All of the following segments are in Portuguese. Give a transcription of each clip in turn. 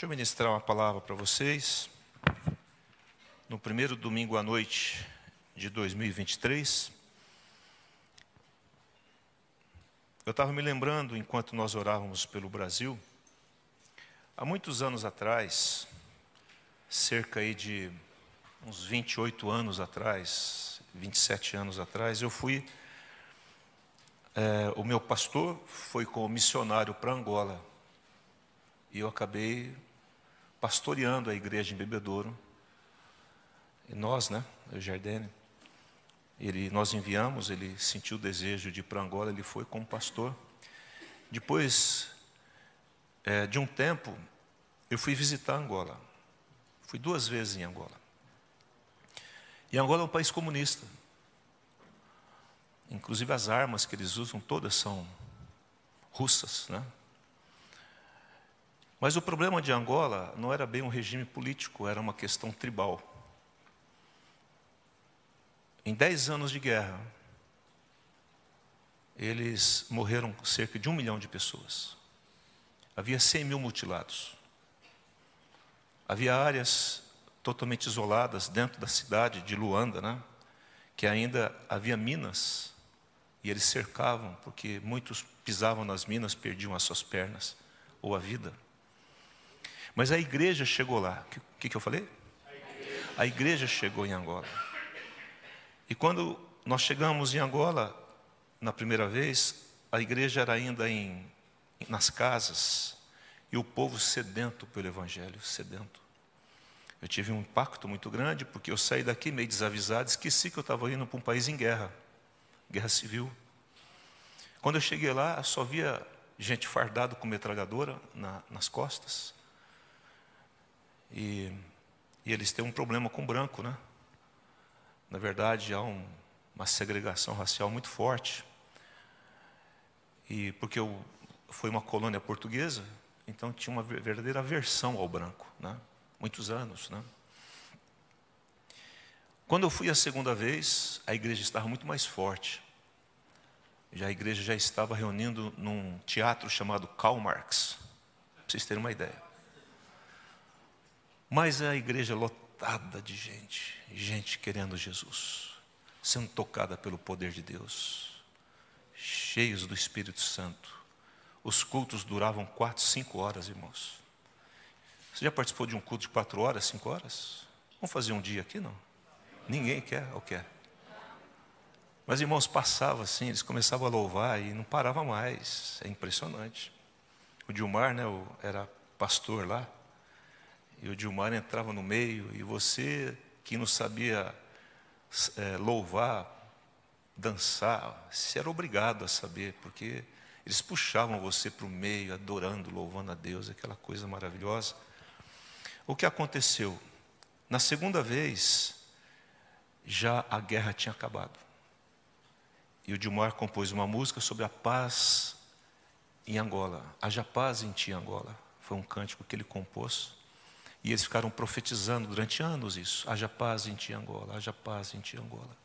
Deixa eu ministrar uma palavra para vocês. No primeiro domingo à noite de 2023, eu estava me lembrando, enquanto nós orávamos pelo Brasil, há muitos anos atrás, cerca aí de uns 28 anos atrás, 27 anos atrás, eu fui. É, o meu pastor foi como missionário para Angola. E eu acabei pastoreando a igreja em Bebedouro. E nós, né, o Jardine, ele, nós enviamos, ele sentiu o desejo de ir para Angola, ele foi como pastor. Depois é, de um tempo, eu fui visitar Angola. Fui duas vezes em Angola. E Angola é um país comunista. Inclusive as armas que eles usam todas são russas, né? Mas o problema de Angola não era bem um regime político, era uma questão tribal. Em dez anos de guerra, eles morreram cerca de um milhão de pessoas. Havia cem mil mutilados. Havia áreas totalmente isoladas dentro da cidade de Luanda, né? que ainda havia minas, e eles cercavam, porque muitos pisavam nas minas, perdiam as suas pernas ou a vida. Mas a igreja chegou lá. O que, que, eu falei? A igreja. a igreja chegou em Angola. E quando nós chegamos em Angola, na primeira vez, a igreja era ainda em, nas casas, e o povo sedento pelo Evangelho, sedento. Eu tive um impacto muito grande, porque eu saí daqui meio desavisado, esqueci que eu estava indo para um país em guerra, guerra civil. Quando eu cheguei lá, só via gente fardada com metralhadora na, nas costas. E, e eles têm um problema com branco, né? Na verdade, há um, uma segregação racial muito forte. E porque eu, foi uma colônia portuguesa, então tinha uma verdadeira aversão ao branco, né? Muitos anos, né? Quando eu fui a segunda vez, a igreja estava muito mais forte. Já a igreja já estava reunindo num teatro chamado Karl Marx, para vocês terem uma ideia. Mas a igreja lotada de gente, gente querendo Jesus, sendo tocada pelo poder de Deus, cheios do Espírito Santo. Os cultos duravam quatro, cinco horas, irmãos. Você já participou de um culto de quatro horas, cinco horas? Vamos fazer um dia aqui, não? Ninguém quer ou quer? Mas irmãos, passava assim, eles começavam a louvar e não parava mais. É impressionante. O Dilmar, né, era pastor lá. E o Dilmar entrava no meio, e você que não sabia é, louvar, dançar, você era obrigado a saber, porque eles puxavam você para o meio, adorando, louvando a Deus, aquela coisa maravilhosa. O que aconteceu? Na segunda vez, já a guerra tinha acabado. E o Dilmar compôs uma música sobre a paz em Angola. Haja paz em ti, Angola. Foi um cântico que ele compôs. E eles ficaram profetizando durante anos isso. Haja paz em ti, Angola. Haja paz em ti, Angola.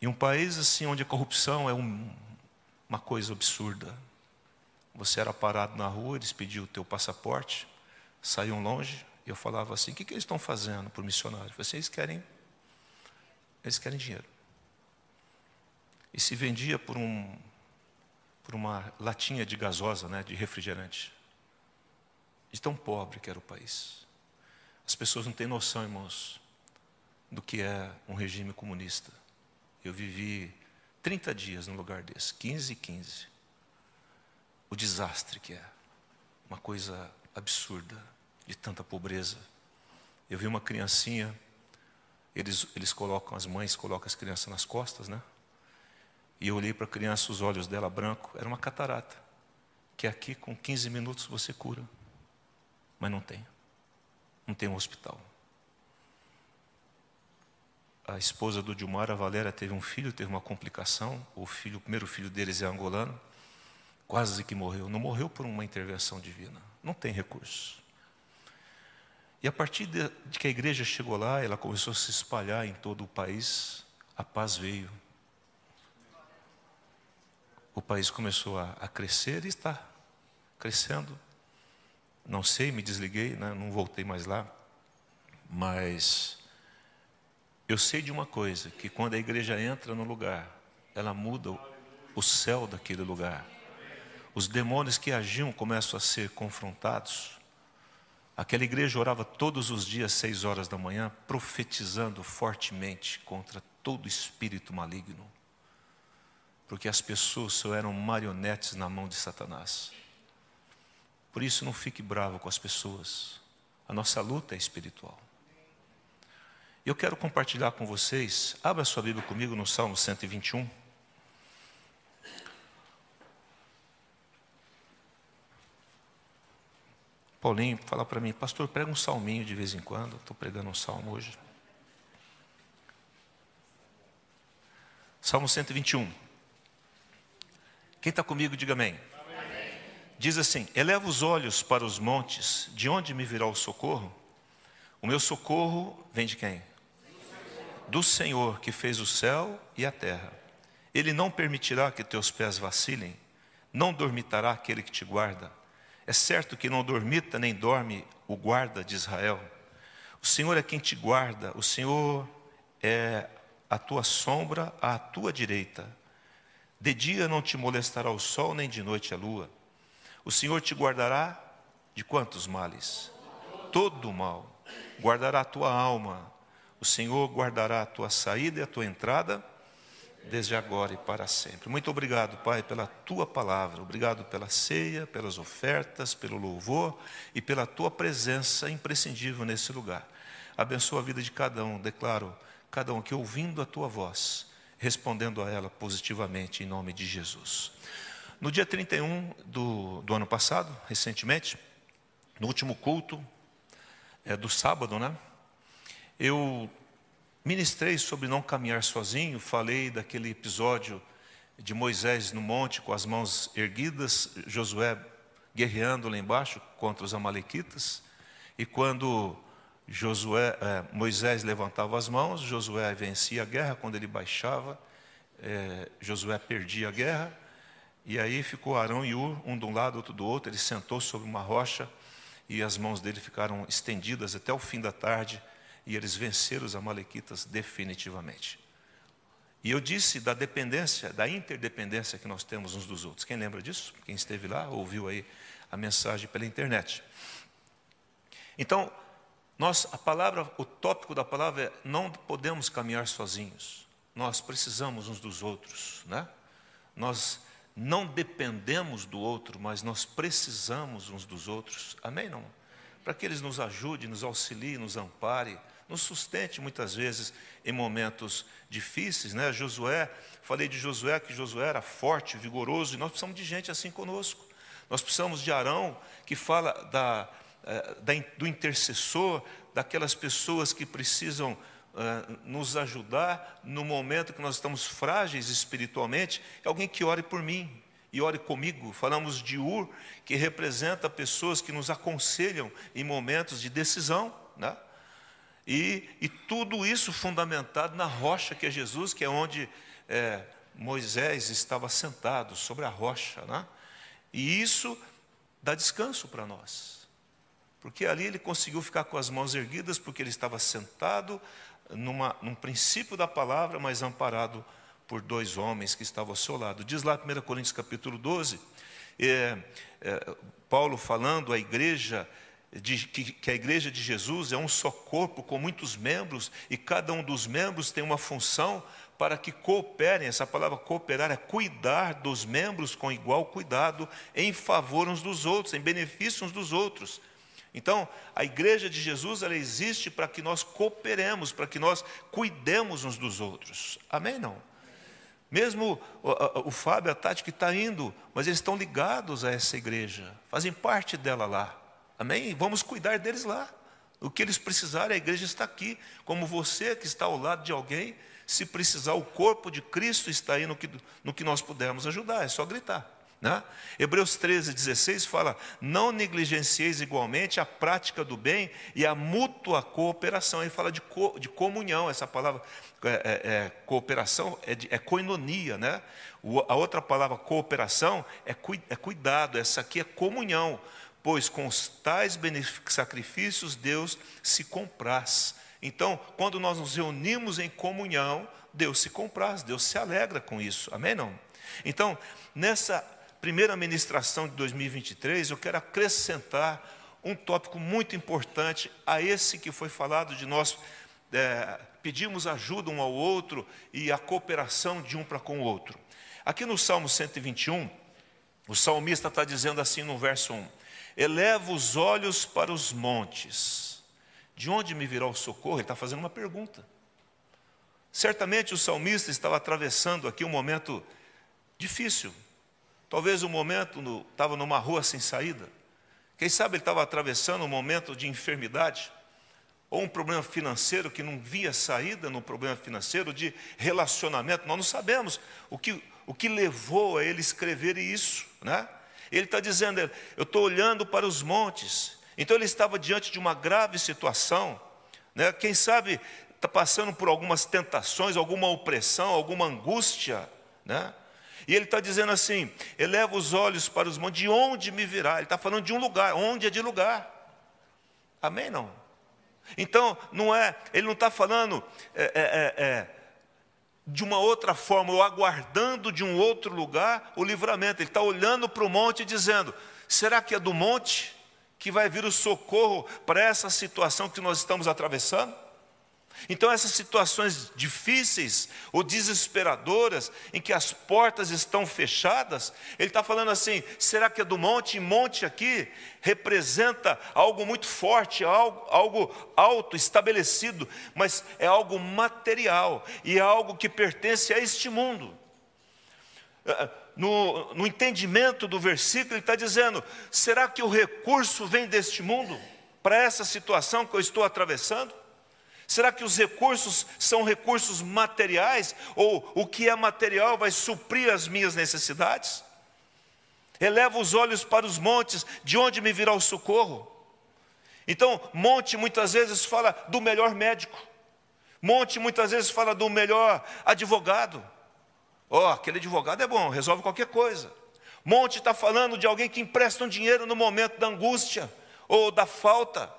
E um país assim onde a corrupção é um, uma coisa absurda. Você era parado na rua, eles pediam o teu passaporte, saíam longe, e eu falava assim, o que, que eles estão fazendo por missionário? Vocês querem, eles querem dinheiro. E se vendia por, um, por uma latinha de gasosa, né, de refrigerante de tão pobre que era o país. As pessoas não têm noção, irmãos, do que é um regime comunista. Eu vivi 30 dias no lugar desse, 15 e 15. O desastre que é. Uma coisa absurda, de tanta pobreza. Eu vi uma criancinha, eles, eles colocam, as mães colocam as crianças nas costas, né? E eu olhei para a criança, os olhos dela branco, era uma catarata. Que aqui com 15 minutos você cura mas não tem. Não tem um hospital. A esposa do Dilmar, a Valéria, teve um filho, teve uma complicação. O filho, o primeiro filho deles é angolano. Quase que morreu. Não morreu por uma intervenção divina. Não tem recurso. E a partir de, de que a igreja chegou lá, ela começou a se espalhar em todo o país, a paz veio. O país começou a, a crescer e está crescendo. Não sei, me desliguei, né? não voltei mais lá. Mas eu sei de uma coisa, que quando a igreja entra no lugar, ela muda o céu daquele lugar. Os demônios que agiam começam a ser confrontados. Aquela igreja orava todos os dias, seis horas da manhã, profetizando fortemente contra todo espírito maligno. Porque as pessoas só eram marionetes na mão de Satanás. Por isso, não fique bravo com as pessoas. A nossa luta é espiritual. Eu quero compartilhar com vocês, abra sua Bíblia comigo no Salmo 121. Paulinho fala para mim, pastor, prega um salminho de vez em quando. Estou pregando um salmo hoje. Salmo 121. Quem está comigo, diga amém. Diz assim: Eleva os olhos para os montes, de onde me virá o socorro? O meu socorro vem de quem? Do Senhor que fez o céu e a terra. Ele não permitirá que teus pés vacilem, não dormitará aquele que te guarda. É certo que não dormita nem dorme o guarda de Israel. O Senhor é quem te guarda, o Senhor é a tua sombra à tua direita. De dia não te molestará o sol, nem de noite a lua. O Senhor te guardará de quantos males? Todo mal. Guardará a tua alma. O Senhor guardará a tua saída e a tua entrada desde agora e para sempre. Muito obrigado, Pai, pela tua palavra. Obrigado pela ceia, pelas ofertas, pelo louvor e pela tua presença imprescindível nesse lugar. Abençoa a vida de cada um, declaro, cada um aqui ouvindo a tua voz, respondendo a ela positivamente em nome de Jesus. No dia 31 do, do ano passado, recentemente, no último culto, é, do sábado, né? Eu Ministrei sobre não caminhar sozinho, falei daquele episódio de Moisés no monte com as mãos erguidas, Josué guerreando lá embaixo contra os amalequitas, e quando Josué, eh, Moisés levantava as mãos, Josué vencia a guerra, quando ele baixava, eh, Josué perdia a guerra, e aí ficou Arão e Ur, um de um lado, outro do outro, ele sentou sobre uma rocha, e as mãos dele ficaram estendidas até o fim da tarde, e eles venceram os amalequitas definitivamente. E eu disse da dependência, da interdependência que nós temos uns dos outros. Quem lembra disso? Quem esteve lá, ouviu aí a mensagem pela internet. Então, nós, a palavra, o tópico da palavra é não podemos caminhar sozinhos. Nós precisamos uns dos outros, né? Nós não dependemos do outro, mas nós precisamos uns dos outros. Amém não? Para que eles nos ajudem, nos auxiliem, nos amparem, nos sustente muitas vezes em momentos difíceis, né? Josué, falei de Josué que Josué era forte, vigoroso, e nós precisamos de gente assim conosco. Nós precisamos de Arão, que fala da, eh, da do intercessor, daquelas pessoas que precisam nos ajudar no momento que nós estamos frágeis espiritualmente, é alguém que ore por mim e ore comigo. Falamos de Ur, que representa pessoas que nos aconselham em momentos de decisão, né? E, e tudo isso fundamentado na rocha que é Jesus, que é onde é, Moisés estava sentado, sobre a rocha. Né? E isso dá descanso para nós. Porque ali ele conseguiu ficar com as mãos erguidas, porque ele estava sentado numa, num princípio da palavra, mas amparado por dois homens que estavam ao seu lado. Diz lá 1 Coríntios capítulo 12, é, é, Paulo falando à igreja de, que, que a igreja de Jesus é um só corpo com muitos membros e cada um dos membros tem uma função para que cooperem. Essa palavra cooperar é cuidar dos membros com igual cuidado em favor uns dos outros, em benefício uns dos outros. Então, a igreja de Jesus ela existe para que nós cooperemos, para que nós cuidemos uns dos outros. Amém? Não? Mesmo o, o, Fábio a Tati que está indo, mas eles estão ligados a essa igreja, fazem parte dela lá. Amém? Vamos cuidar deles lá. O que eles precisarem, a igreja está aqui. Como você que está ao lado de alguém, se precisar, o corpo de Cristo está aí no que, no que nós pudermos ajudar, é só gritar. Né? Hebreus 13, 16 fala: Não negligencieis igualmente a prática do bem e a mútua cooperação. Ele fala de, co, de comunhão, essa palavra é, é, é cooperação é, é coinonia. Né? A outra palavra cooperação é, cu, é cuidado, essa aqui é comunhão, pois com os tais sacrifícios Deus se compraz. Então, quando nós nos reunimos em comunhão, Deus se compraz, Deus se alegra com isso. Amém? Não? Então, nessa primeira ministração de 2023, eu quero acrescentar um tópico muito importante a esse que foi falado de nós é, pedimos ajuda um ao outro e a cooperação de um para com o outro. Aqui no Salmo 121, o salmista está dizendo assim no verso 1: Eleva os olhos para os montes, de onde me virá o socorro? Ele está fazendo uma pergunta. Certamente o salmista estava atravessando aqui um momento difícil, Talvez um momento estava numa rua sem saída. Quem sabe ele estava atravessando um momento de enfermidade, ou um problema financeiro que não via saída no problema financeiro, de relacionamento. Nós não sabemos o que, o que levou a ele escrever isso. Né? Ele está dizendo, eu estou olhando para os montes. Então ele estava diante de uma grave situação. Né? Quem sabe está passando por algumas tentações, alguma opressão, alguma angústia. Né? E ele está dizendo assim: eleva os olhos para os montes, de onde me virá? Ele está falando de um lugar, onde é de lugar. Amém? Não? Então, não é, ele não está falando é, é, é, é, de uma outra forma, ou aguardando de um outro lugar o livramento. Ele está olhando para o monte e dizendo: será que é do monte que vai vir o socorro para essa situação que nós estamos atravessando? Então, essas situações difíceis ou desesperadoras, em que as portas estão fechadas, ele está falando assim: será que é do monte? E monte aqui representa algo muito forte, algo, algo alto, estabelecido, mas é algo material e é algo que pertence a este mundo. Eh, no, no entendimento do versículo, ele está dizendo: será que o recurso vem deste mundo para essa situação que eu estou atravessando? Será que os recursos são recursos materiais? Ou o que é material vai suprir as minhas necessidades? Eleva os olhos para os montes, de onde me virá o socorro? Então, monte muitas vezes fala do melhor médico, monte muitas vezes fala do melhor advogado. Ó, oh, aquele advogado é bom, resolve qualquer coisa. Monte está falando de alguém que empresta um dinheiro no momento da angústia ou da falta.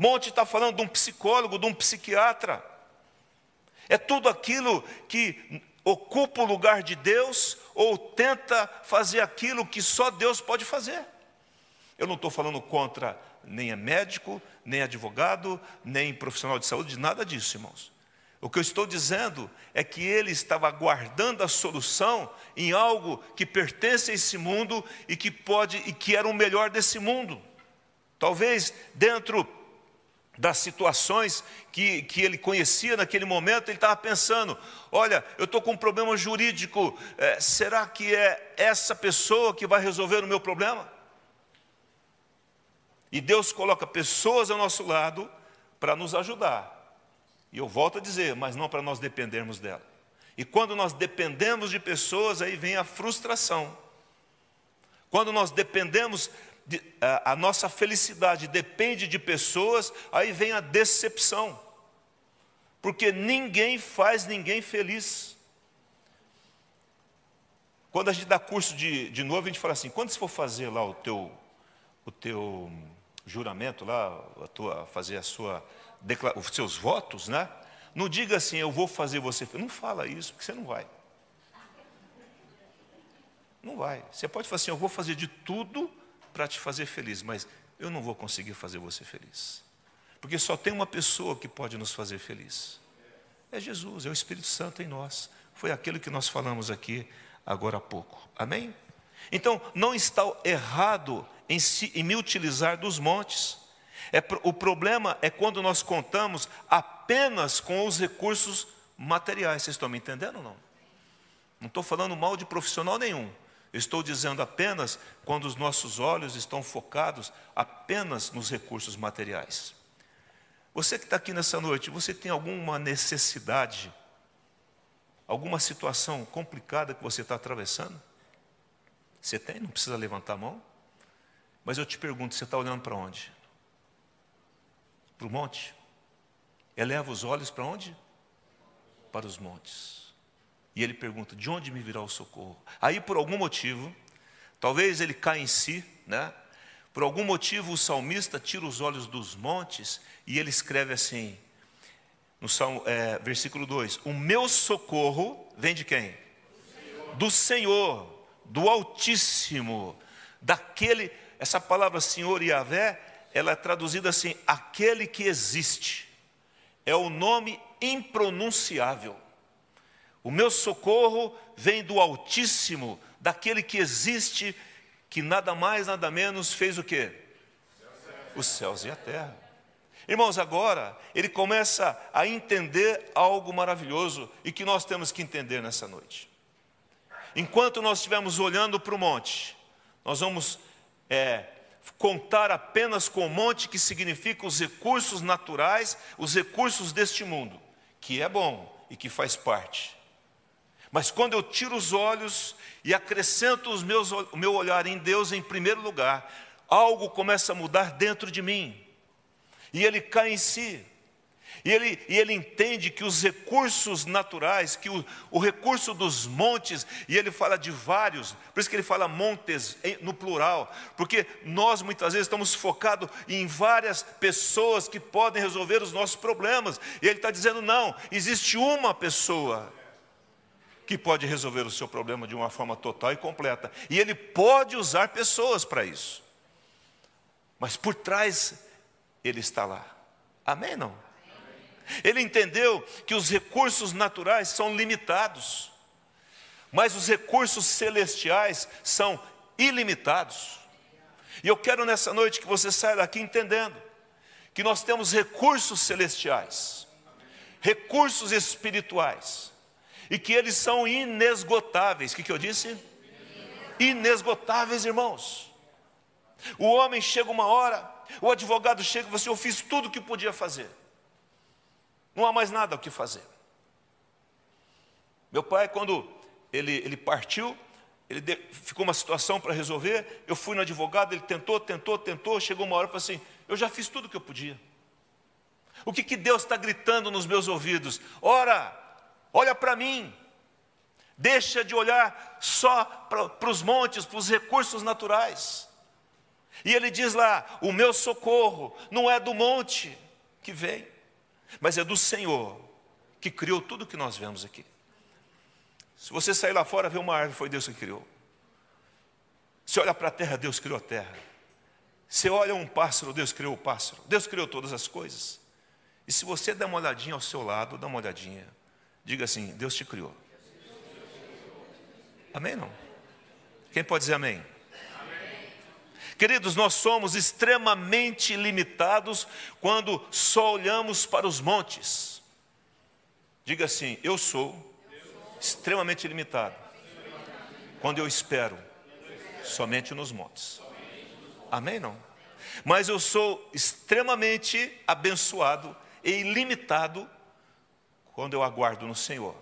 Monte está falando de um psicólogo, de um psiquiatra. É tudo aquilo que ocupa o lugar de Deus ou tenta fazer aquilo que só Deus pode fazer. Eu não estou falando contra nem é médico, nem advogado, nem profissional de saúde, nada disso, irmãos. O que eu estou dizendo é que ele estava aguardando a solução em algo que pertence a esse mundo e que pode e que era o melhor desse mundo. Talvez dentro das situações que, que ele conhecia naquele momento, ele estava pensando: olha, eu estou com um problema jurídico, é, será que é essa pessoa que vai resolver o meu problema? E Deus coloca pessoas ao nosso lado para nos ajudar. E eu volto a dizer, mas não para nós dependermos dela. E quando nós dependemos de pessoas, aí vem a frustração. Quando nós dependemos a, nossa felicidade depende de pessoas, aí vem a decepção. Porque ninguém faz ninguém feliz. Quando a gente dá curso de, de novo, a gente fala assim: quando você for fazer lá o teu, o teu juramento, lá, a tua, fazer a sua, os seus votos, né? Não diga assim, eu vou fazer você. Não fala isso, porque você não vai. Não vai. Você pode falar assim, eu vou fazer de tudo para te fazer feliz, mas eu não vou conseguir fazer você feliz. Porque só tem uma pessoa que pode nos fazer feliz. É Jesus, é o Espírito Santo em nós. Foi aquilo que nós falamos aqui agora há pouco. Amém? Então, não está errado em, si, em me utilizar dos montes. É, o problema é quando nós contamos apenas com os recursos materiais. Vocês estão me entendendo ou não? Não estou falando mal de profissional nenhum. Estou dizendo apenas quando os nossos olhos estão focados apenas nos recursos materiais. Você que está aqui nessa noite, você tem alguma necessidade, alguma situação complicada que você está atravessando? Você tem? Não precisa levantar a mão. Mas eu te pergunto, você está olhando para onde? Para o monte? Eleva os olhos para onde? Para os montes. E ele pergunta: de onde me virá o socorro? Aí, por algum motivo, talvez ele caia em si, né? Por algum motivo, o salmista tira os olhos dos montes e ele escreve assim: no Salmo, é, versículo 2: O meu socorro vem de quem? Do Senhor, do, Altíssimo, daquele. Essa palavra Senhor e Yahvé, ela é traduzida assim: aquele que existe. É o nome impronunciável. O meu socorro vem do Altíssimo, daquele que existe, que nada mais, nada menos fez o quê? Os céus e a terra. Irmãos, agora ele começa a entender algo maravilhoso e que nós temos que entender nessa noite. Enquanto nós estivermos olhando para o monte, nós vamos é, contar apenas com o monte, que significa os recursos naturais, os recursos deste mundo, que é bom e que faz parte. Mas quando eu tiro os olhos e acrescento os meus, o meu olhar em Deus em primeiro lugar, algo começa a mudar dentro de mim. E ele cai em si. E ele, e ele entende que os recursos naturais, que o, o recurso dos montes, e ele fala de vários, por isso que ele fala montes no plural, porque nós muitas vezes estamos focados em várias pessoas que podem resolver os nossos problemas, e ele está dizendo: não, existe uma pessoa que pode resolver o seu problema de uma forma total e completa, e ele pode usar pessoas para isso, mas por trás ele está lá. Amém? Não? Ele entendeu que os recursos naturais são limitados, mas os recursos celestiais são ilimitados. E eu quero nessa noite que você saia daqui entendendo que nós temos recursos celestiais, recursos espirituais, e que eles são inesgotáveis. O que, que eu disse? Inesgotáveis, irmãos. O homem chega uma hora o advogado chega e fala assim: Eu fiz tudo o que podia fazer. Não há mais nada o que fazer. Meu pai, quando ele, ele partiu, ele de, ficou uma situação para resolver. Eu fui no advogado, ele tentou, tentou, tentou. Chegou uma hora e falou assim: Eu já fiz tudo o que eu podia. O que, que Deus está gritando nos meus ouvidos? Ora, olha para mim. Deixa de olhar só para os montes, para os recursos naturais. E ele diz lá: O meu socorro não é do monte que vem, mas é do Senhor, que criou tudo que nós vemos aqui. Se você sair lá fora ver uma árvore, foi Deus que criou. Se olha para a terra, Deus criou a terra. Se olha um pássaro, Deus criou o pássaro. Deus criou todas as coisas. E se você der uma olhadinha ao seu lado, dá uma olhadinha. Diga assim: Deus te criou. Amém? Não? Quem pode dizer amém? Queridos, nós somos extremamente limitados quando só olhamos para os montes. Diga assim: eu sou extremamente limitado quando eu espero somente nos montes. Amém? Não? Mas eu sou extremamente abençoado e ilimitado quando eu aguardo no Senhor.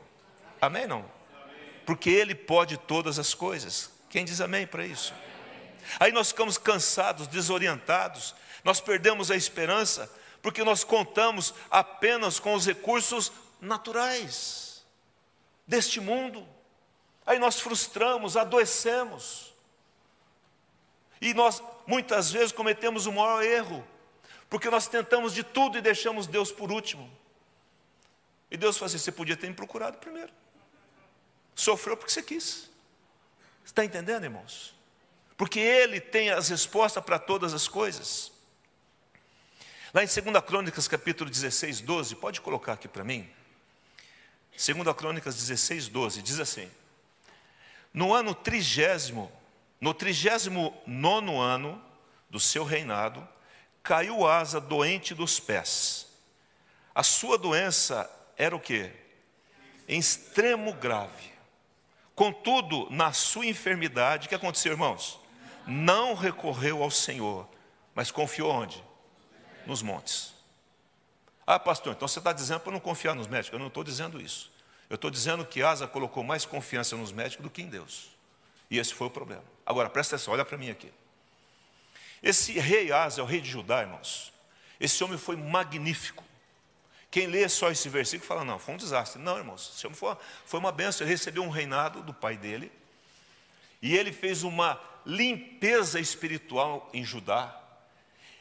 Amém? Não? Porque Ele pode todas as coisas. Quem diz amém para isso? Aí nós ficamos cansados, desorientados, nós perdemos a esperança, porque nós contamos apenas com os recursos naturais deste mundo. Aí nós frustramos, adoecemos. E nós muitas vezes cometemos o maior erro, porque nós tentamos de tudo e deixamos Deus por último. E Deus fala assim: você podia ter me procurado primeiro. Sofreu porque você quis. Está entendendo, irmãos? porque Ele tem as respostas para todas as coisas. Lá em 2 Crônicas, capítulo 16, 12, pode colocar aqui para mim. 2 Crônicas 16, 12, diz assim: No ano trigésimo, no trigésimo nono ano do seu reinado, caiu Asa doente dos pés. A sua doença era o que? Em extremo grave. Contudo, na sua enfermidade, o que aconteceu, irmãos? não recorreu ao Senhor, mas confiou onde? Nos montes. Ah, pastor, então você está dizendo para não confiar nos médicos? Eu não estou dizendo isso. Eu estou dizendo que Asa colocou mais confiança nos médicos do que em Deus. E esse foi o problema. Agora, presta atenção, olha para mim aqui. Esse rei Asa é o rei de Judá, irmãos. Esse homem foi magnífico. Quem lê só esse versículo fala, não, foi um desastre. Não, irmãos, foi uma benção. Ele recebeu um reinado do pai dele. E ele fez uma limpeza espiritual em Judá.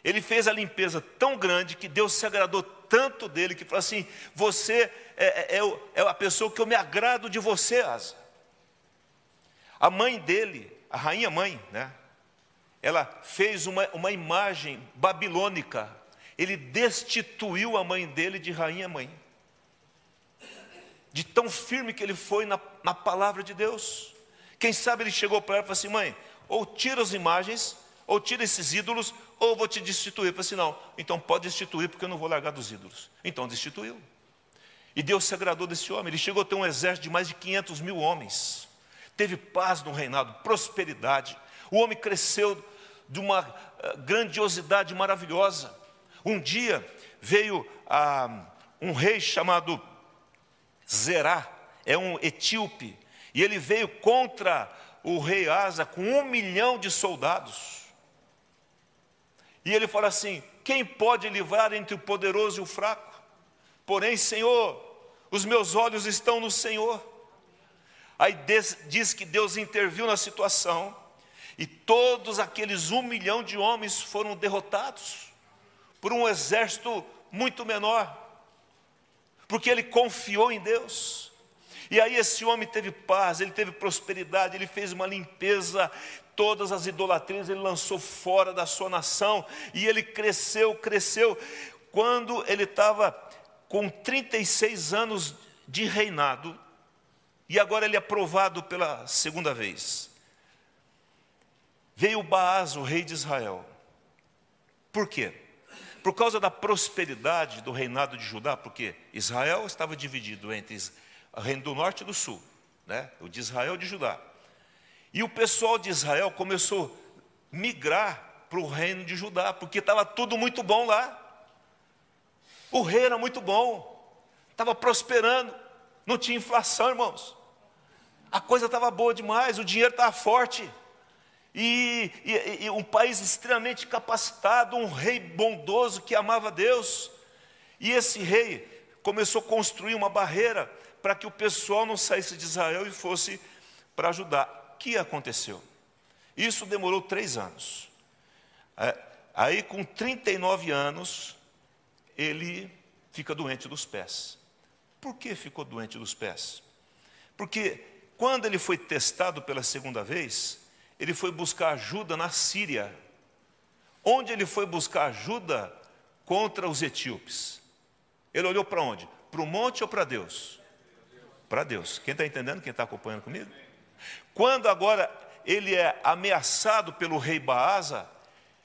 Ele fez a limpeza tão grande que Deus se agradou tanto dele que falou assim: Você é, é, é, é a pessoa que eu me agrado de você, Asa. A mãe dele, a rainha mãe, né? Ela fez uma, uma imagem babilônica. Ele destituiu a mãe dele de rainha mãe. De tão firme que ele foi na, na palavra de Deus. Quem sabe ele chegou para ela e falou assim: mãe, ou tira as imagens, ou tira esses ídolos, ou vou te destituir. Eu falei assim: não, então pode destituir, porque eu não vou largar dos ídolos. Então destituiu. E Deus se agradou desse homem. Ele chegou a ter um exército de mais de 500 mil homens. Teve paz no reinado, prosperidade. O homem cresceu de uma eh, grandiosidade maravilhosa. Um dia veio ah, um rei chamado Zerá, é um etíope, e ele veio contra o rei Asa com um milhão de soldados. E ele fala assim: quem pode livrar entre o poderoso e o fraco? Porém, Senhor, os meus olhos estão no Senhor. Aí diz que Deus interviu na situação, e todos aqueles um milhão de homens foram derrotados por um exército muito menor, porque ele confiou em Deus. E aí esse homem teve paz, ele teve prosperidade, ele fez uma limpeza, todas as idolatrias ele lançou fora da sua nação, e ele cresceu, cresceu. Quando ele estava com 36 anos de reinado, e agora ele é aprovado pela segunda vez. Veio Baás, o rei de Israel. Por quê? Por causa da prosperidade do reinado de Judá, porque Israel estava dividido entre o reino do norte e do sul, né? o de Israel e de Judá. E o pessoal de Israel começou a migrar para o reino de Judá, porque estava tudo muito bom lá. O rei era muito bom, estava prosperando, não tinha inflação, irmãos. A coisa estava boa demais, o dinheiro estava forte. E, e, e, um país extremamente capacitado, um rei bondoso que amava Deus. E esse rei começou a construir uma barreira para que o pessoal não saísse de Israel e fosse para ajudar. O que aconteceu? Isso demorou três anos. É, aí, com 39 anos, ele fica doente dos pés. Por que ficou doente dos pés? Porque quando ele foi testado pela segunda vez, ele foi buscar ajuda na Síria. Onde ele foi buscar ajuda contra os etíopes? Ele olhou para onde? Para o monte ou para Deus? Para Deus. Quem está entendendo? Quem está acompanhando comigo? Quando agora ele é ameaçado pelo rei Baasa,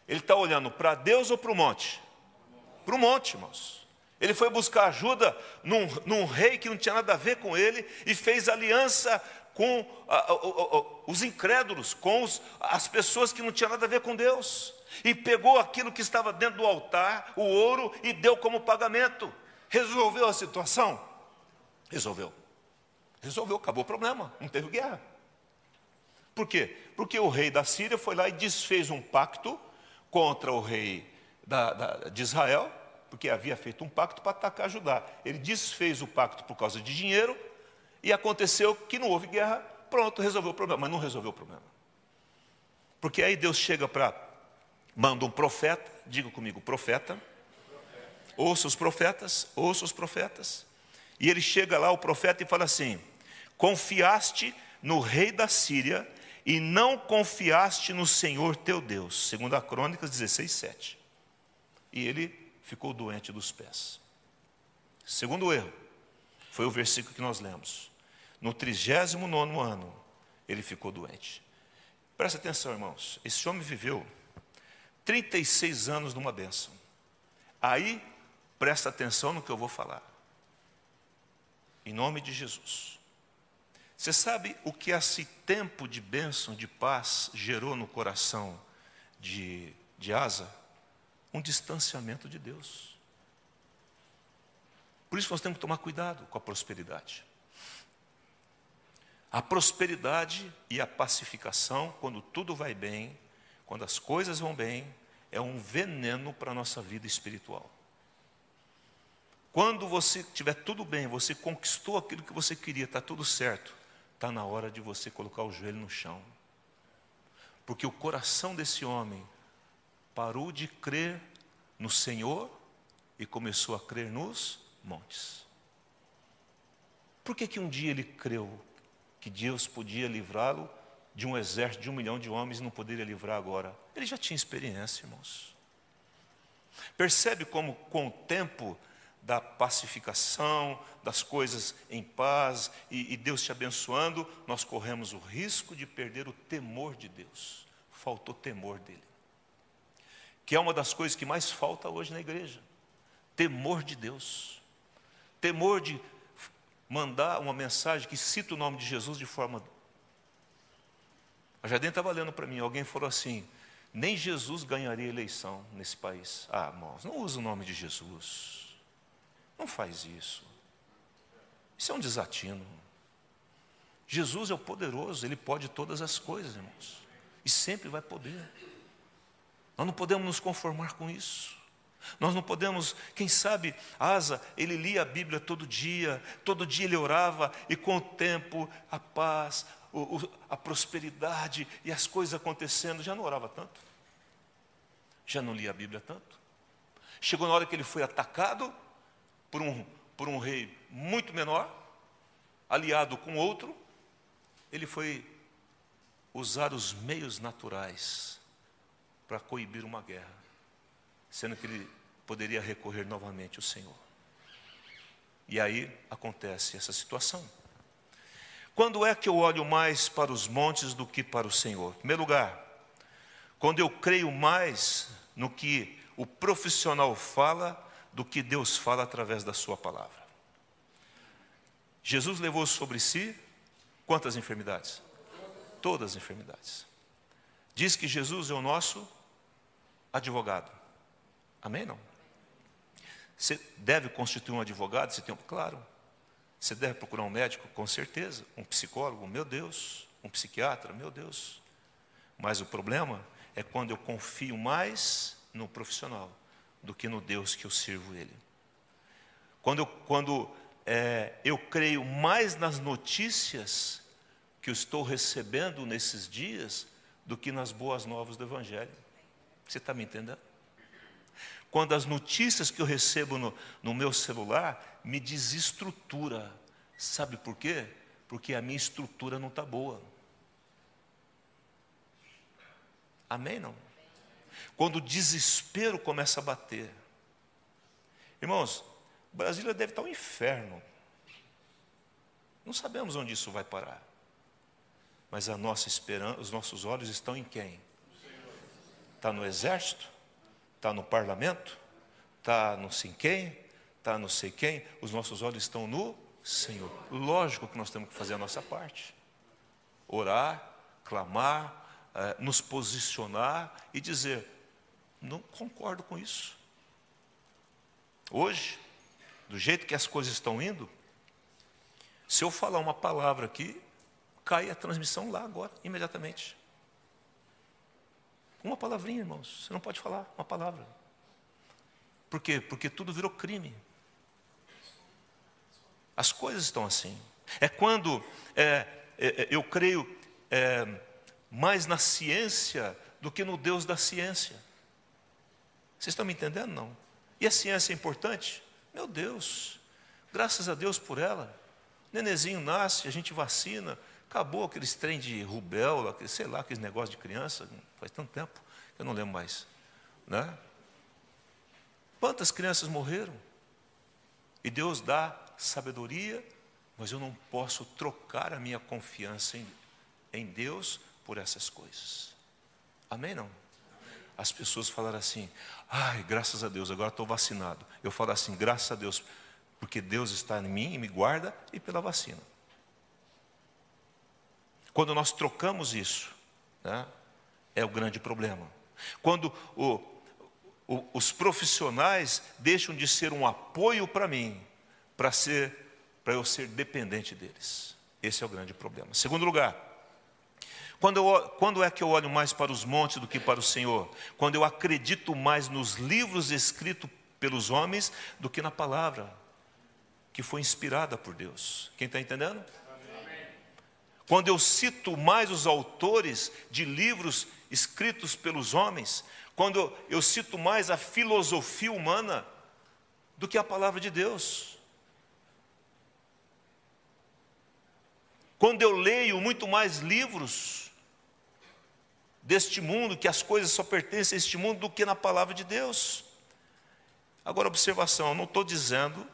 ele está olhando para Deus ou para o monte? Para o monte, irmãos. Ele foi buscar ajuda num, num, rei que não tinha nada a ver com ele e fez aliança com a, a, a, os incrédulos, com os, as pessoas que não tinham nada a ver com Deus. E pegou aquilo que estava dentro do altar, o ouro, e deu como pagamento. Resolveu a situação? Resolveu. Resolveu, acabou o problema, não teve guerra. Por quê? Porque o rei da Síria foi lá e desfez um pacto contra o rei da, da, de Israel, porque havia feito um pacto para atacar Judá. Ele desfez o pacto por causa de dinheiro, e aconteceu que não houve guerra, pronto, resolveu o problema, mas não resolveu o problema. Porque aí Deus chega para, manda um profeta, diga comigo, profeta, ouça os profetas, ouça os profetas, e ele chega lá, o profeta, e fala assim: confiaste no rei da Síria e não confiaste no Senhor teu Deus. Segundo a Crônicas 16, 7. E ele ficou doente dos pés. Segundo erro, foi o versículo que nós lemos. No 39 ano, ele ficou doente. Presta atenção, irmãos. Esse homem viveu 36 anos numa bênção. Aí, presta atenção no que eu vou falar. Em nome de Jesus. Você sabe o que esse tempo de bênção, de paz, gerou no coração de, de Asa? Um distanciamento de Deus. Por isso nós temos que tomar cuidado com a prosperidade. A prosperidade e a pacificação, quando tudo vai bem, quando as coisas vão bem, é um veneno para a nossa vida espiritual. Quando você tiver tudo bem, você conquistou aquilo que você queria, está tudo certo, está na hora de você colocar o joelho no chão. Porque o coração desse homem parou de crer no Senhor e começou a crer nos montes. Por que, que um dia ele creu que Deus podia livrá-lo de um exército de um milhão de homens e não poderia livrar agora? Ele já tinha experiência, irmãos. Percebe como, com o tempo da pacificação, das coisas em paz e, e Deus te abençoando, nós corremos o risco de perder o temor de Deus. Faltou temor dele. Que é uma das coisas que mais falta hoje na igreja. Temor de Deus. Temor de mandar uma mensagem que cita o nome de Jesus de forma. A Jardim estava lendo para mim, alguém falou assim: nem Jesus ganharia eleição nesse país. Ah, irmãos, não usa o nome de Jesus. Não faz isso. Isso é um desatino. Jesus é o poderoso, ele pode todas as coisas, irmãos. E sempre vai poder. Nós não podemos nos conformar com isso. Nós não podemos, quem sabe, Asa, ele lia a Bíblia todo dia, todo dia ele orava, e com o tempo, a paz, a prosperidade e as coisas acontecendo, já não orava tanto, já não lia a Bíblia tanto. Chegou na hora que ele foi atacado por um, por um rei muito menor, aliado com outro, ele foi usar os meios naturais para coibir uma guerra sendo que ele poderia recorrer novamente ao Senhor. E aí acontece essa situação. Quando é que eu olho mais para os montes do que para o Senhor? Em primeiro lugar, quando eu creio mais no que o profissional fala do que Deus fala através da Sua palavra. Jesus levou sobre si quantas enfermidades? Todas as enfermidades. Diz que Jesus é o nosso advogado. Amém? Não? Você deve constituir um advogado? Você tem um, claro. Você deve procurar um médico? Com certeza. Um psicólogo? Meu Deus. Um psiquiatra? Meu Deus. Mas o problema é quando eu confio mais no profissional do que no Deus que eu sirvo Ele. Quando eu, quando, é, eu creio mais nas notícias que eu estou recebendo nesses dias do que nas boas novas do Evangelho. Você está me entendendo? Quando as notícias que eu recebo no, no meu celular me desestrutura. Sabe por quê? Porque a minha estrutura não está boa. Amém? Não? Quando o desespero começa a bater. Irmãos, Brasília deve estar um inferno. Não sabemos onde isso vai parar. Mas a nossa esperança, os nossos olhos estão em quem? Está no exército? Está no parlamento? Está no sei quem? Está no sei quem? Os nossos olhos estão no Senhor. Lógico que nós temos que fazer a nossa parte. Orar, clamar, eh, nos posicionar e dizer: não concordo com isso. Hoje, do jeito que as coisas estão indo, se eu falar uma palavra aqui, cai a transmissão lá agora, imediatamente. Uma palavrinha, irmãos. Você não pode falar uma palavra. Por quê? Porque tudo virou crime. As coisas estão assim. É quando é, é, é, eu creio é, mais na ciência do que no Deus da ciência. Vocês estão me entendendo? Não. E a ciência é importante? Meu Deus, graças a Deus por ela. Nenezinho nasce, a gente vacina, Acabou aqueles trem de rubéola, sei lá, aqueles negócios de criança, faz tanto tempo, eu não lembro mais. Né? Quantas crianças morreram? E Deus dá sabedoria, mas eu não posso trocar a minha confiança em, em Deus por essas coisas. Amém? Não? As pessoas falaram assim, ai, graças a Deus, agora estou vacinado. Eu falo assim, graças a Deus, porque Deus está em mim e me guarda e pela vacina. Quando nós trocamos isso, né, é o grande problema. Quando o, o, os profissionais deixam de ser um apoio para mim, para ser, para eu ser dependente deles. Esse é o grande problema. Segundo lugar, quando, eu, quando é que eu olho mais para os montes do que para o Senhor? Quando eu acredito mais nos livros escritos pelos homens do que na palavra que foi inspirada por Deus. Quem está entendendo? Quando eu cito mais os autores de livros escritos pelos homens, quando eu cito mais a filosofia humana do que a palavra de Deus. Quando eu leio muito mais livros deste mundo, que as coisas só pertencem a este mundo, do que na palavra de Deus. Agora, observação, eu não estou dizendo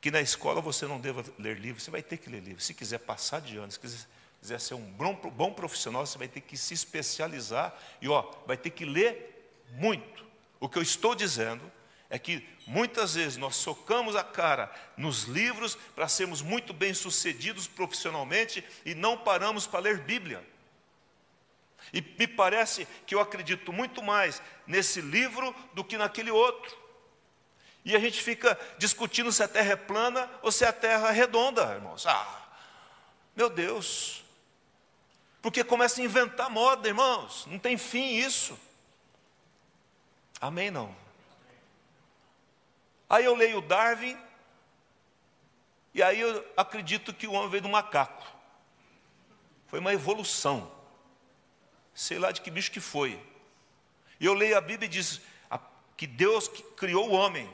que na escola você não deva ler livros, você vai ter que ler livros. Se quiser passar de ano, se quiser, quiser ser um bom, bom profissional, você vai ter que se especializar e ó, vai ter que ler muito. O que eu estou dizendo é que muitas vezes nós socamos a cara nos livros para sermos muito bem sucedidos profissionalmente e não paramos para ler Bíblia. E me parece que eu acredito muito mais nesse livro do que naquele outro. E a gente fica discutindo se a terra é plana ou se a terra é redonda, irmãos. Ah, meu Deus. Porque começa a inventar moda, irmãos. Não tem fim isso. Amém, não? Aí eu leio Darwin, e aí eu acredito que o homem veio do macaco. Foi uma evolução. Sei lá de que bicho que foi. E eu leio a Bíblia e diz que Deus criou o homem.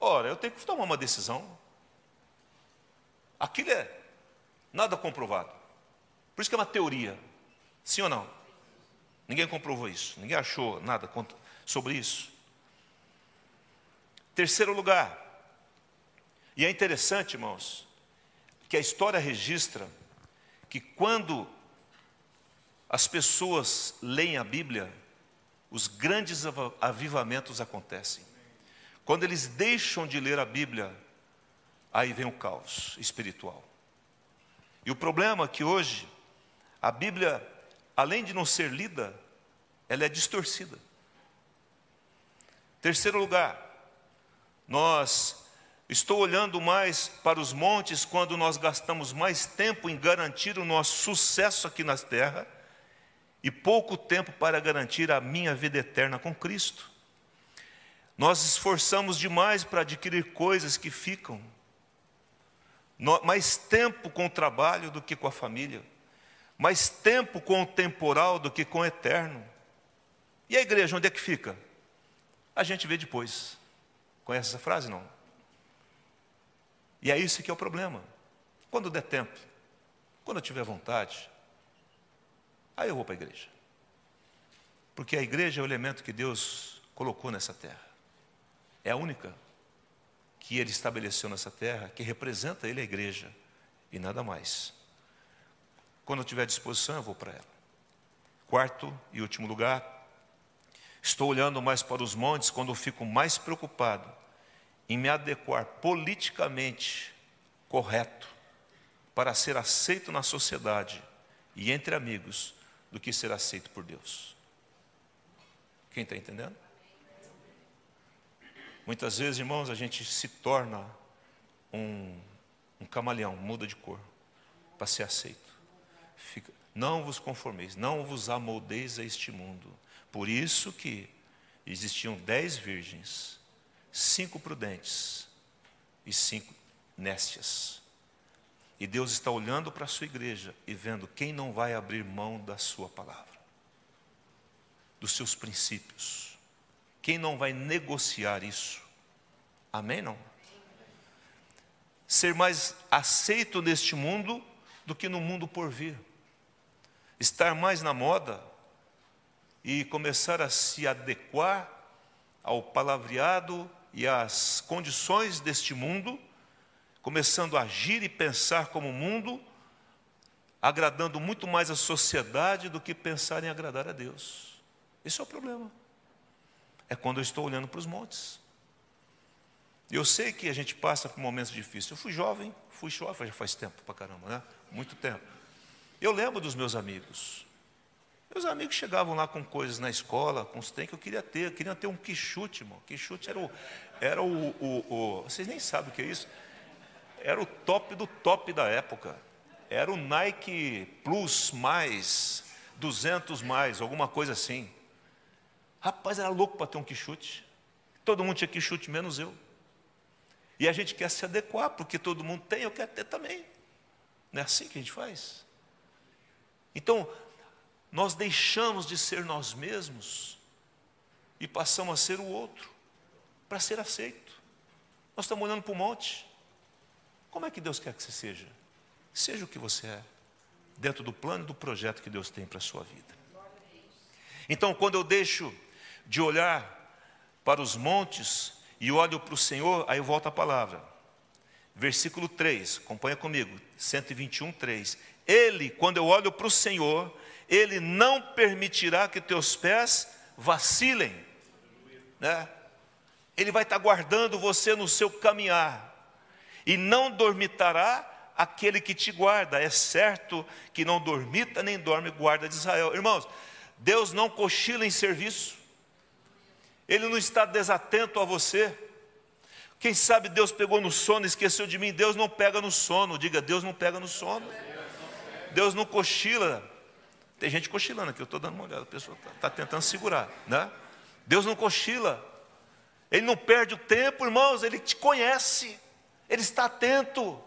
Ora, eu tenho que tomar uma decisão. Aquilo é nada comprovado. Por isso que é uma teoria. Sim ou não? Ninguém comprovou isso. Ninguém achou nada sobre isso. Terceiro lugar. E é interessante, irmãos, que a história registra que quando as pessoas leem a Bíblia, os grandes avivamentos acontecem. Quando eles deixam de ler a Bíblia, aí vem o caos espiritual. E o problema é que hoje, a Bíblia, além de não ser lida, ela é distorcida. Terceiro lugar, nós estou olhando mais para os montes quando nós gastamos mais tempo em garantir o nosso sucesso aqui na terra e pouco tempo para garantir a minha vida eterna com Cristo. Nós esforçamos demais para adquirir coisas que ficam. Mais tempo com o trabalho do que com a família. Mais tempo com o temporal do que com o eterno. E a igreja, onde é que fica? A gente vê depois. Conhece essa frase? Não. E é isso que é o problema. Quando der tempo, quando eu tiver vontade, aí eu vou para a igreja. Porque a igreja é o elemento que Deus colocou nessa terra. É a única que ele estabeleceu nessa terra, que representa ele a igreja e nada mais. Quando eu tiver disposição, eu vou para ela. Quarto e último lugar, estou olhando mais para os montes quando eu fico mais preocupado em me adequar politicamente correto para ser aceito na sociedade e entre amigos do que ser aceito por Deus. Quem está entendendo? Muitas vezes, irmãos, a gente se torna um, um camaleão, muda de cor, para ser aceito. Fica, não vos conformeis, não vos amoldeis a este mundo. Por isso que existiam dez virgens, cinco prudentes e cinco nécias. E Deus está olhando para a sua igreja e vendo quem não vai abrir mão da sua palavra, dos seus princípios quem não vai negociar isso? Amém? Não? Ser mais aceito neste mundo do que no mundo por vir. Estar mais na moda e começar a se adequar ao palavreado e às condições deste mundo, começando a agir e pensar como o mundo, agradando muito mais a sociedade do que pensar em agradar a Deus. Esse é o problema é quando eu estou olhando para os montes. Eu sei que a gente passa por momentos difíceis. Eu fui jovem, fui jovem já faz tempo para caramba, né? Muito tempo. Eu lembro dos meus amigos. Meus amigos chegavam lá com coisas na escola, com os trem que eu queria ter. Eu queria ter um quichute, irmão. Quichute era o. Era o, o, o, Vocês nem sabem o que é isso. Era o top do top da época. era o Nike Plus mais, 200 mais, alguma coisa assim. Rapaz, era louco para ter um quichute. Todo mundo tinha quichute, menos eu. E a gente quer se adequar, porque todo mundo tem, eu quero ter também. Não é assim que a gente faz? Então, nós deixamos de ser nós mesmos e passamos a ser o outro, para ser aceito. Nós estamos olhando para o monte. Como é que Deus quer que você seja? Seja o que você é, dentro do plano e do projeto que Deus tem para a sua vida. Então, quando eu deixo de olhar para os montes e olho para o Senhor, aí eu volto à palavra. Versículo 3, acompanha comigo, 121, 3. Ele, quando eu olho para o Senhor, Ele não permitirá que teus pés vacilem. Né? Ele vai estar guardando você no seu caminhar. E não dormitará aquele que te guarda. É certo que não dormita nem dorme guarda de Israel. Irmãos, Deus não cochila em serviço. Ele não está desatento a você. Quem sabe Deus pegou no sono, esqueceu de mim. Deus não pega no sono. Diga, Deus não pega no sono. Deus não cochila. Tem gente cochilando aqui, eu estou dando uma olhada, a pessoa está tá tentando segurar. Né? Deus não cochila. Ele não perde o tempo, irmãos, ele te conhece. Ele está atento.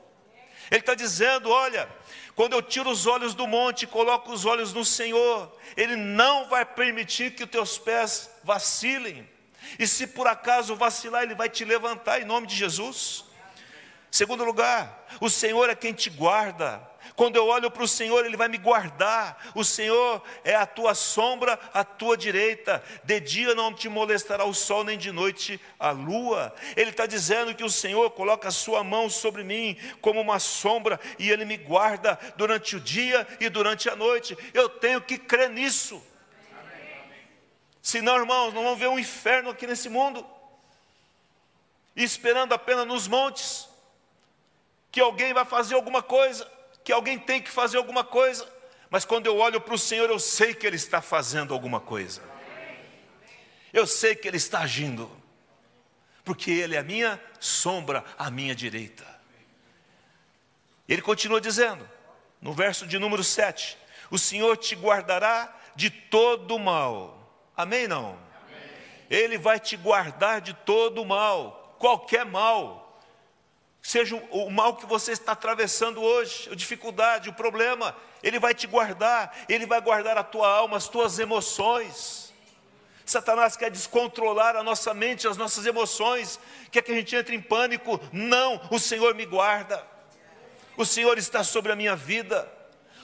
Ele está dizendo: olha, quando eu tiro os olhos do monte e coloco os olhos no Senhor, Ele não vai permitir que os teus pés vacilem. E se por acaso vacilar, Ele vai te levantar em nome de Jesus. Segundo lugar, o Senhor é quem te guarda. Quando eu olho para o Senhor, Ele vai me guardar. O Senhor é a tua sombra, a tua direita. De dia não te molestará o sol, nem de noite a lua. Ele está dizendo que o Senhor coloca a sua mão sobre mim como uma sombra e Ele me guarda durante o dia e durante a noite. Eu tenho que crer nisso. Senão, irmãos, não vamos ver um inferno aqui nesse mundo, esperando apenas nos montes, que alguém vai fazer alguma coisa, que alguém tem que fazer alguma coisa, mas quando eu olho para o Senhor, eu sei que Ele está fazendo alguma coisa, eu sei que Ele está agindo, porque Ele é a minha sombra, a minha direita. Ele continua dizendo, no verso de número 7, o Senhor te guardará de todo mal Amém? Não? Amém. Ele vai te guardar de todo o mal, qualquer mal. Seja o mal que você está atravessando hoje, a dificuldade, o problema, Ele vai te guardar, Ele vai guardar a tua alma, as tuas emoções. Satanás quer descontrolar a nossa mente, as nossas emoções, quer que a gente entre em pânico. Não, o Senhor me guarda, o Senhor está sobre a minha vida,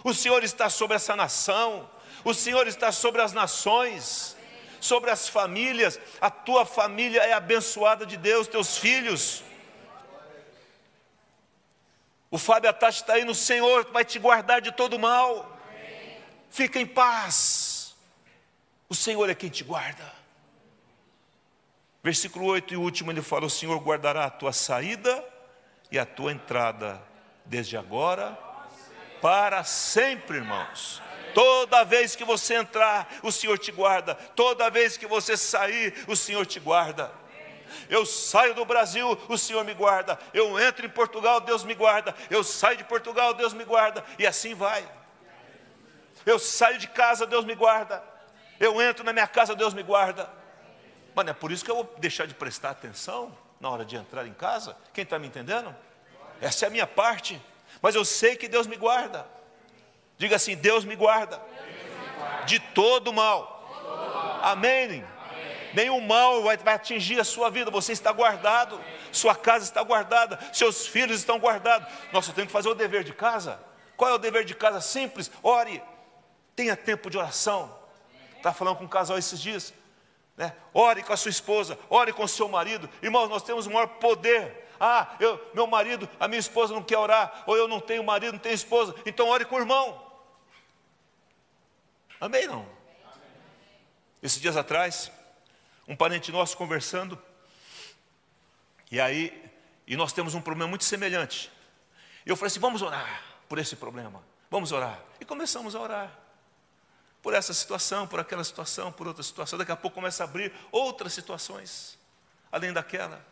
o Senhor está sobre essa nação, o Senhor está sobre as nações sobre as famílias. A tua família é abençoada de Deus, teus filhos. O Fábio Atachi está aí no Senhor, vai te guardar de todo mal. Fica em paz. O Senhor é quem te guarda. Versículo 8 e último, ele fala: O Senhor guardará a tua saída e a tua entrada, desde agora para sempre, irmãos. Toda vez que você entrar, o Senhor te guarda. Toda vez que você sair, o Senhor te guarda. Eu saio do Brasil, o Senhor me guarda. Eu entro em Portugal, Deus me guarda. Eu saio de Portugal, Deus me guarda. E assim vai. Eu saio de casa, Deus me guarda. Eu entro na minha casa, Deus me guarda. Mano, é por isso que eu vou deixar de prestar atenção na hora de entrar em casa. Quem está me entendendo? Essa é a minha parte. Mas eu sei que Deus me guarda. Diga assim: Deus me guarda, de todo mal. Amém. Nenhum mal vai, vai, atingir a sua vida, você está guardado, sua casa está guardada, seus filhos estão guardados. Nossa, eu tenho que fazer o dever de casa. Qual é o dever de casa? Simples, ore, tenha tempo de oração. Está falando com um casal esses dias. Né? Ore com a sua esposa, ore com o seu marido. Irmãos, nós temos o maior poder ah, eu, meu marido, a minha esposa não quer orar, ou eu não tenho marido, não tenho esposa, então ore com o irmão. Amém não? Esses dias atrás, um parente nosso conversando, e aí, e nós temos um problema muito semelhante. Eu falei assim: vamos orar por esse problema, vamos orar. E começamos a orar. Por essa situação, por aquela situação, por outra situação. Daqui a pouco começa a abrir outras situações, além daquela.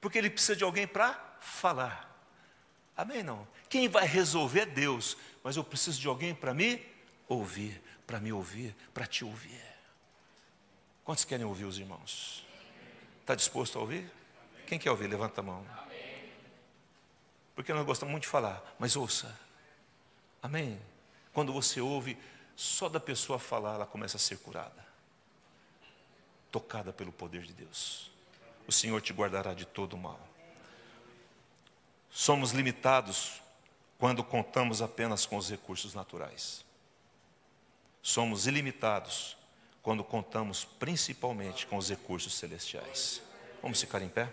Porque ele precisa de alguém para falar. Amém? Não. Quem vai resolver é Deus, mas eu preciso de alguém para me ouvir, para me ouvir, para te ouvir. Quantos querem ouvir os irmãos? Está disposto a ouvir? Quem quer ouvir? Levanta a mão. Porque nós gostamos muito de falar, mas ouça. Amém? Quando você ouve, só da pessoa falar, ela começa a ser curada, tocada pelo poder de Deus. O Senhor te guardará de todo mal. Somos limitados quando contamos apenas com os recursos naturais. Somos ilimitados quando contamos principalmente com os recursos celestiais. Vamos ficar em pé?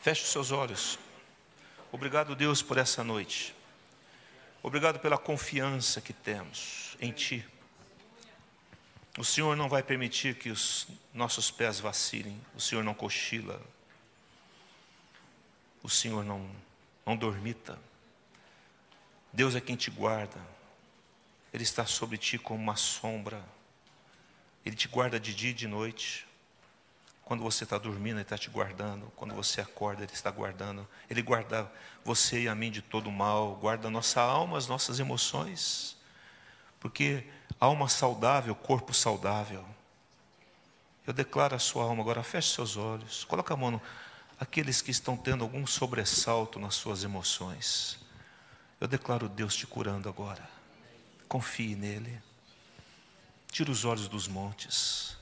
Feche os seus olhos. Obrigado, Deus, por essa noite. Obrigado pela confiança que temos em Ti. O Senhor não vai permitir que os nossos pés vacilem. O Senhor não cochila. O Senhor não, não dormita. Deus é quem te guarda. Ele está sobre ti como uma sombra. Ele te guarda de dia e de noite. Quando você está dormindo, Ele está te guardando. Quando você acorda, Ele está guardando. Ele guarda você e a mim de todo mal. Guarda nossa alma, as nossas emoções. Porque alma saudável, corpo saudável. Eu declaro a sua alma agora, feche seus olhos. Coloca a mão no, aqueles que estão tendo algum sobressalto nas suas emoções. Eu declaro Deus te curando agora. Confie nele. Tira os olhos dos montes.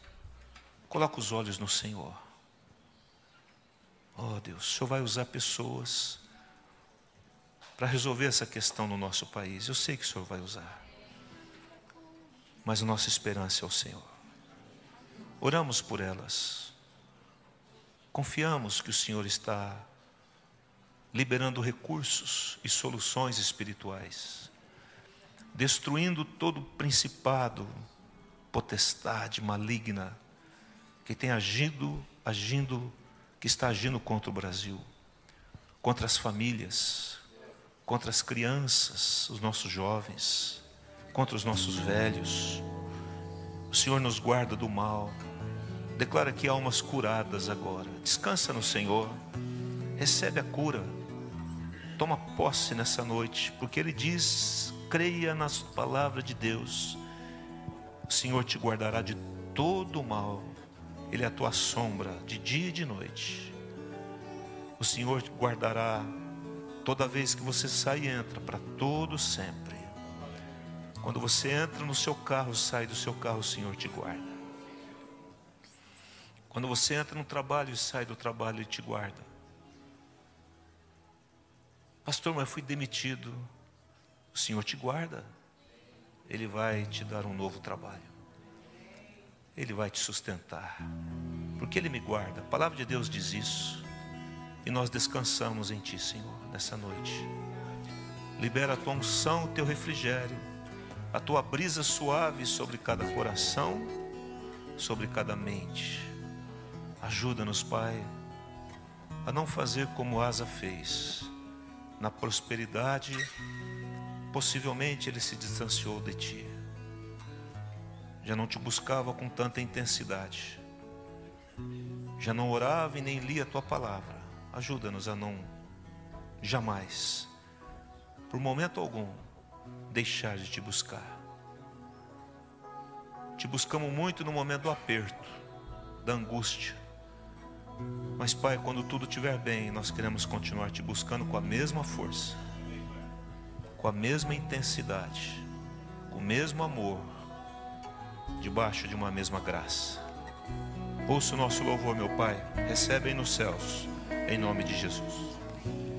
Coloca os olhos no Senhor. Oh Deus, o Senhor vai usar pessoas para resolver essa questão no nosso país. Eu sei que o Senhor vai usar. Mas a nossa esperança é o Senhor. Oramos por elas. Confiamos que o Senhor está liberando recursos e soluções espirituais, destruindo todo principado, potestade maligna que tem agido, agindo, que está agindo contra o Brasil, contra as famílias, contra as crianças, os nossos jovens, contra os nossos velhos. O Senhor nos guarda do mal. Declara que almas curadas agora. Descansa no Senhor. Recebe a cura Toma posse nessa noite, porque Ele diz: creia nas palavras de Deus. O Senhor te guardará de todo o mal. Ele é a tua sombra de dia e de noite. O Senhor te guardará toda vez que você sai e entra, para todo sempre. Quando você entra no seu carro, sai do seu carro, o Senhor te guarda. Quando você entra no trabalho e sai do trabalho, Ele te guarda. Pastor, mas fui demitido. O Senhor te guarda. Ele vai te dar um novo trabalho. Ele vai te sustentar. Porque Ele me guarda. A palavra de Deus diz isso. E nós descansamos em Ti, Senhor, nessa noite. Libera a tua unção, o teu refrigério, a tua brisa suave sobre cada coração, sobre cada mente. Ajuda-nos, Pai, a não fazer como Asa fez na prosperidade, possivelmente ele se distanciou de ti. Já não te buscava com tanta intensidade. Já não orava e nem lia a tua palavra. Ajuda-nos a não jamais, por momento algum, deixar de te buscar. Te buscamos muito no momento do aperto, da angústia, mas, Pai, quando tudo estiver bem, nós queremos continuar te buscando com a mesma força, com a mesma intensidade, com o mesmo amor, debaixo de uma mesma graça. Ouça o nosso louvor, meu Pai, recebe nos céus, em nome de Jesus.